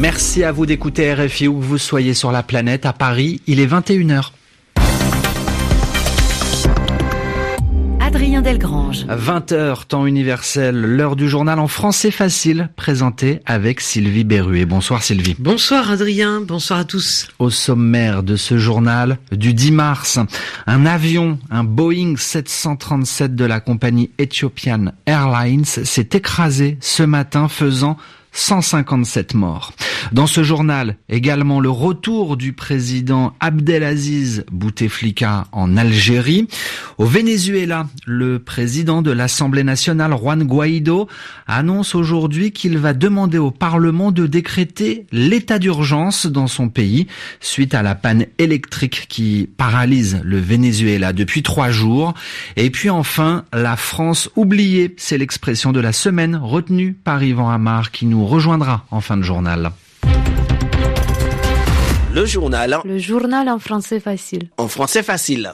Merci à vous d'écouter RFI où que vous soyez sur la planète. À Paris, il est 21h. Adrien Delgrange. 20h, temps universel, l'heure du journal en français facile, présenté avec Sylvie Berruet. Bonsoir Sylvie. Bonsoir Adrien, bonsoir à tous. Au sommaire de ce journal du 10 mars, un avion, un Boeing 737 de la compagnie Ethiopian Airlines s'est écrasé ce matin faisant 157 morts. Dans ce journal, également le retour du président Abdelaziz Bouteflika en Algérie. Au Venezuela, le président de l'Assemblée nationale, Juan Guaido, annonce aujourd'hui qu'il va demander au Parlement de décréter l'état d'urgence dans son pays suite à la panne électrique qui paralyse le Venezuela depuis trois jours. Et puis enfin, la France oubliée, c'est l'expression de la semaine retenue par Yvan Amar qui nous rejoindra en fin de journal. Le journal. Le journal en français facile. En français facile.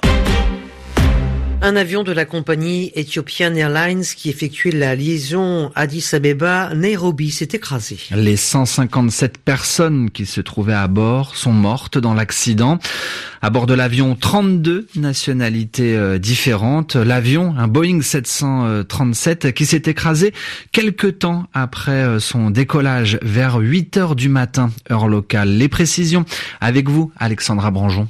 Un avion de la compagnie Ethiopian Airlines qui effectuait la liaison Addis Abeba-Nairobi s'est écrasé. Les 157 personnes qui se trouvaient à bord sont mortes dans l'accident. À bord de l'avion, 32 nationalités euh, différentes. L'avion, un Boeing 737 qui s'est écrasé quelques temps après euh, son décollage vers 8 heures du matin, heure locale. Les précisions avec vous, Alexandra Branjon.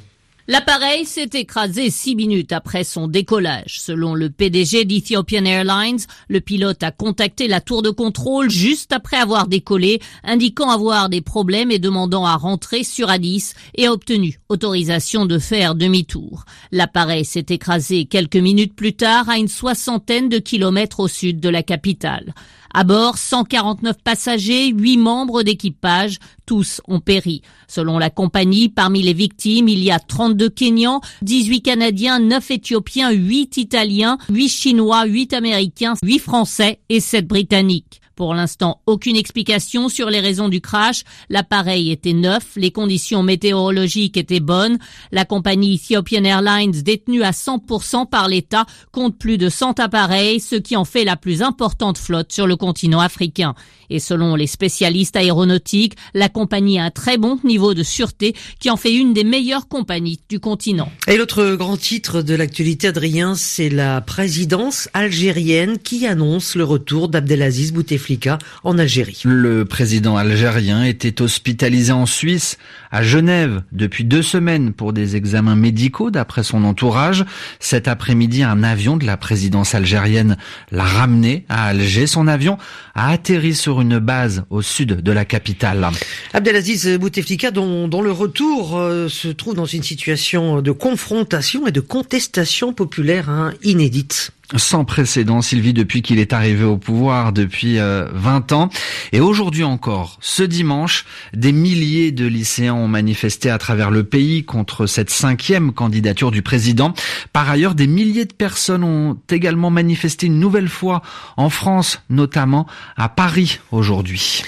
L'appareil s'est écrasé six minutes après son décollage. Selon le PDG d'Ethiopian Airlines, le pilote a contacté la tour de contrôle juste après avoir décollé, indiquant avoir des problèmes et demandant à rentrer sur Addis et a obtenu autorisation de faire demi-tour. L'appareil s'est écrasé quelques minutes plus tard à une soixantaine de kilomètres au sud de la capitale. À bord, 149 passagers, 8 membres d'équipage, tous ont péri. Selon la compagnie, parmi les victimes, il y a 32 Kenyans, 18 Canadiens, 9 Éthiopiens, 8 Italiens, 8 Chinois, 8 Américains, 8 Français et 7 Britanniques. Pour l'instant, aucune explication sur les raisons du crash. L'appareil était neuf, les conditions météorologiques étaient bonnes. La compagnie Ethiopian Airlines, détenue à 100% par l'État, compte plus de 100 appareils, ce qui en fait la plus importante flotte sur le continent africain. Et selon les spécialistes aéronautiques, la compagnie a un très bon niveau de sûreté qui en fait une des meilleures compagnies du continent. Et l'autre grand titre de l'actualité, Adrien, c'est la présidence algérienne qui annonce le retour d'Abdelaziz Bouteflika en Algérie. Le président algérien était hospitalisé en Suisse, à Genève, depuis deux semaines pour des examens médicaux d'après son entourage. Cet après-midi, un avion de la présidence algérienne l'a ramené à Alger. Son avion a atterri sur une base au sud de la capitale. Abdelaziz Bouteflika, dont, dont le retour euh, se trouve dans une situation de confrontation et de contestation populaire hein, inédite sans précédent, Sylvie, depuis qu'il est arrivé au pouvoir depuis 20 euh, ans. Et aujourd'hui encore, ce dimanche, des milliers de lycéens ont manifesté à travers le pays contre cette cinquième candidature du président. Par ailleurs, des milliers de personnes ont également manifesté une nouvelle fois en France, notamment à Paris aujourd'hui.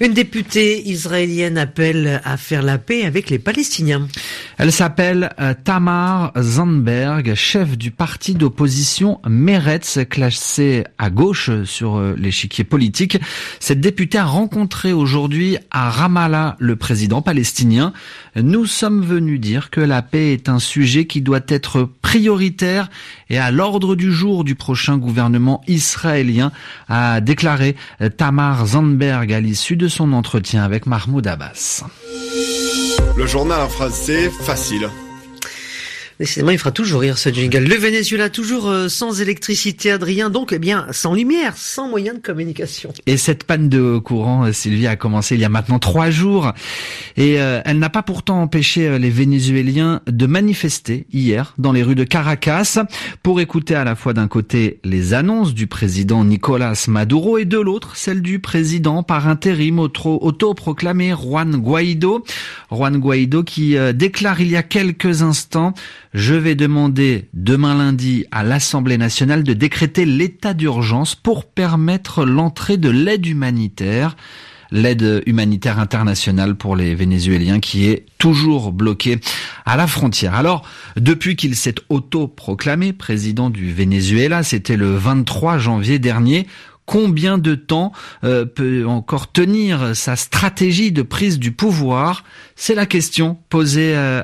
Une députée israélienne appelle à faire la paix avec les Palestiniens. Elle s'appelle euh, Tamar Zandberg, chef du parti d'opposition Meretz, classé à gauche sur euh, l'échiquier politique. Cette députée a rencontré aujourd'hui à Ramallah le président palestinien. Nous sommes venus dire que la paix est un sujet qui doit être prioritaire et à l'ordre du jour du prochain gouvernement israélien, a déclaré Tamar Zandberg à l'issue de de son entretien avec Mahmoud Abbas. Le journal en français facile. Il fera toujours rire ce jingle. Le Venezuela toujours euh, sans électricité, Adrien, donc eh bien sans lumière, sans moyen de communication. Et cette panne de courant, euh, Sylvie, a commencé il y a maintenant trois jours, et euh, elle n'a pas pourtant empêché les Vénézuéliens de manifester hier dans les rues de Caracas pour écouter à la fois d'un côté les annonces du président Nicolas Maduro et de l'autre celle du président par intérim autoproclamé Juan Guaido. Juan Guaido qui déclare il y a quelques instants je vais demander demain lundi à l'Assemblée nationale de décréter l'état d'urgence pour permettre l'entrée de l'aide humanitaire l'aide humanitaire internationale pour les Vénézuéliens qui est toujours bloquée à la frontière. Alors, depuis qu'il s'est autoproclamé président du Venezuela, c'était le 23 janvier dernier, Combien de temps euh, peut encore tenir sa stratégie de prise du pouvoir? C'est la question posée euh,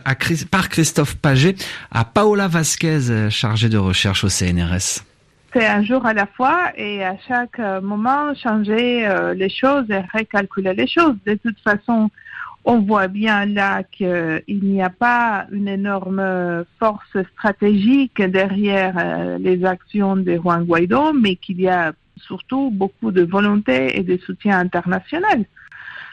par Christophe Paget à Paola Vasquez, chargée de recherche au CNRS c'est un jour à la fois et à chaque moment changer les choses et recalculer les choses. De toute façon, on voit bien là qu'il n'y a pas une énorme force stratégique derrière euh, les actions de Juan Guaido, mais qu'il y a surtout beaucoup de volonté et de soutien international.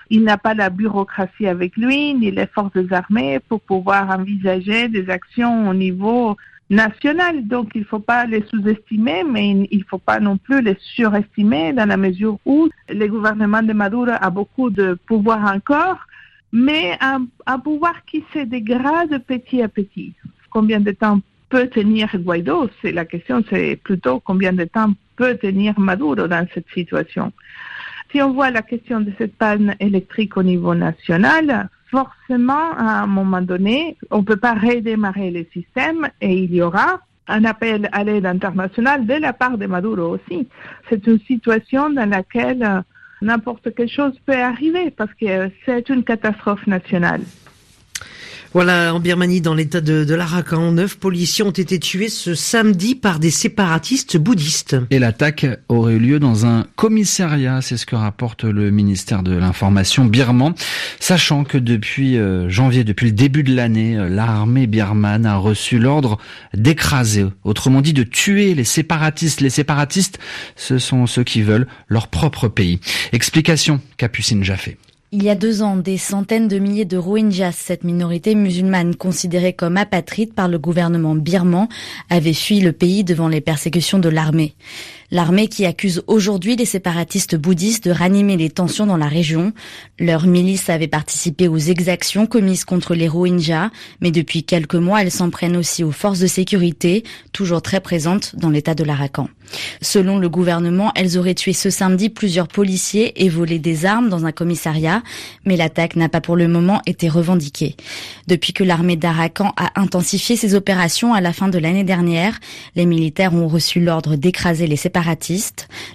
Il n'a pas la bureaucratie avec lui, ni les forces armées pour pouvoir envisager des actions au niveau national. Donc, il ne faut pas les sous-estimer, mais il ne faut pas non plus les surestimer dans la mesure où le gouvernement de Maduro a beaucoup de pouvoir encore mais un, pouvoir qui se dégrade petit à petit. Combien de temps peut tenir Guaido? C'est la question, c'est plutôt combien de temps peut tenir Maduro dans cette situation. Si on voit la question de cette panne électrique au niveau national, forcément, à un moment donné, on ne peut pas redémarrer le système et il y aura un appel à l'aide internationale de la part de Maduro aussi. C'est une situation dans laquelle n'importe quelle chose peut arriver parce que c'est une catastrophe nationale. Voilà, en Birmanie, dans l'état de, de l'Arakan, neuf policiers ont été tués ce samedi par des séparatistes bouddhistes. Et l'attaque aurait eu lieu dans un commissariat, c'est ce que rapporte le ministère de l'Information birman, sachant que depuis euh, janvier, depuis le début de l'année, euh, l'armée birmane a reçu l'ordre d'écraser, autrement dit de tuer les séparatistes. Les séparatistes, ce sont ceux qui veulent leur propre pays. Explication, Capucine Jaffé. Il y a deux ans, des centaines de milliers de Rohingyas, cette minorité musulmane considérée comme apatride par le gouvernement birman, avaient fui le pays devant les persécutions de l'armée. L'armée qui accuse aujourd'hui les séparatistes bouddhistes de ranimer les tensions dans la région. Leur milice avait participé aux exactions commises contre les Rohingyas, mais depuis quelques mois, elles s'en prennent aussi aux forces de sécurité, toujours très présentes dans l'état de l'Arakan. Selon le gouvernement, elles auraient tué ce samedi plusieurs policiers et volé des armes dans un commissariat, mais l'attaque n'a pas pour le moment été revendiquée. Depuis que l'armée d'Arakan a intensifié ses opérations à la fin de l'année dernière, les militaires ont reçu l'ordre d'écraser les séparatistes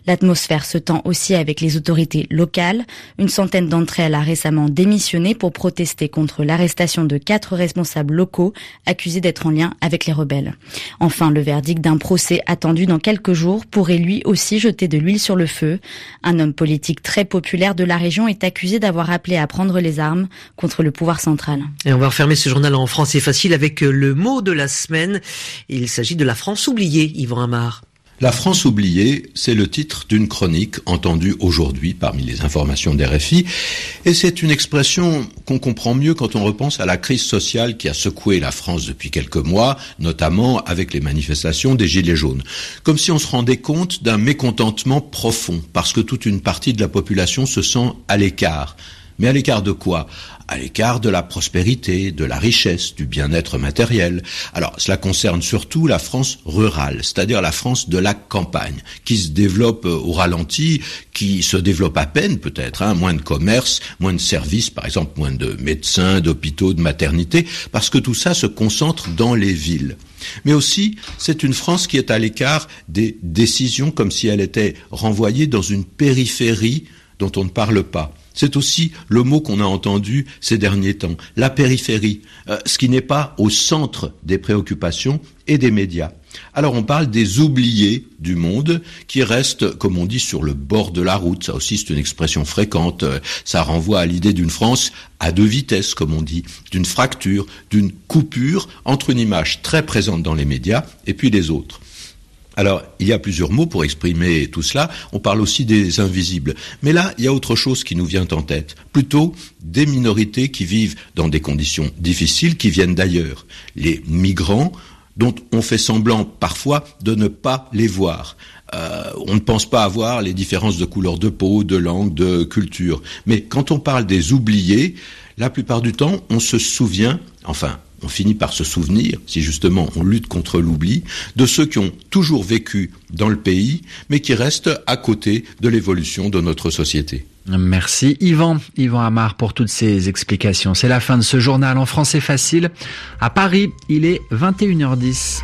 L'atmosphère se tend aussi avec les autorités locales. Une centaine d'entre elles a récemment démissionné pour protester contre l'arrestation de quatre responsables locaux accusés d'être en lien avec les rebelles. Enfin, le verdict d'un procès attendu dans quelques jours pourrait lui aussi jeter de l'huile sur le feu. Un homme politique très populaire de la région est accusé d'avoir appelé à prendre les armes contre le pouvoir central. Et on va refermer ce journal en français facile avec le mot de la semaine. Il s'agit de la France oubliée, Yvan Amar. La France oubliée, c'est le titre d'une chronique entendue aujourd'hui parmi les informations d'RFI, et c'est une expression qu'on comprend mieux quand on repense à la crise sociale qui a secoué la France depuis quelques mois, notamment avec les manifestations des Gilets jaunes. Comme si on se rendait compte d'un mécontentement profond, parce que toute une partie de la population se sent à l'écart. Mais à l'écart de quoi? À l'écart de la prospérité, de la richesse, du bien-être matériel. Alors, cela concerne surtout la France rurale, c'est-à-dire la France de la campagne, qui se développe euh, au ralenti, qui se développe à peine peut-être, hein, moins de commerce, moins de services, par exemple moins de médecins, d'hôpitaux, de maternités, parce que tout ça se concentre dans les villes. Mais aussi, c'est une France qui est à l'écart des décisions comme si elle était renvoyée dans une périphérie dont on ne parle pas. C'est aussi le mot qu'on a entendu ces derniers temps, la périphérie, euh, ce qui n'est pas au centre des préoccupations et des médias. Alors on parle des oubliés du monde qui restent, comme on dit, sur le bord de la route. Ça aussi c'est une expression fréquente. Ça renvoie à l'idée d'une France à deux vitesses, comme on dit, d'une fracture, d'une coupure entre une image très présente dans les médias et puis les autres. Alors, il y a plusieurs mots pour exprimer tout cela. On parle aussi des invisibles. Mais là, il y a autre chose qui nous vient en tête. Plutôt des minorités qui vivent dans des conditions difficiles, qui viennent d'ailleurs. Les migrants, dont on fait semblant parfois de ne pas les voir. Euh, on ne pense pas avoir les différences de couleur de peau, de langue, de culture. Mais quand on parle des oubliés, la plupart du temps, on se souvient, enfin, on finit par se souvenir, si justement on lutte contre l'oubli, de ceux qui ont toujours vécu dans le pays, mais qui restent à côté de l'évolution de notre société. Merci Yvan, Yvan Amar pour toutes ces explications. C'est la fin de ce journal en français facile. À Paris, il est 21h10.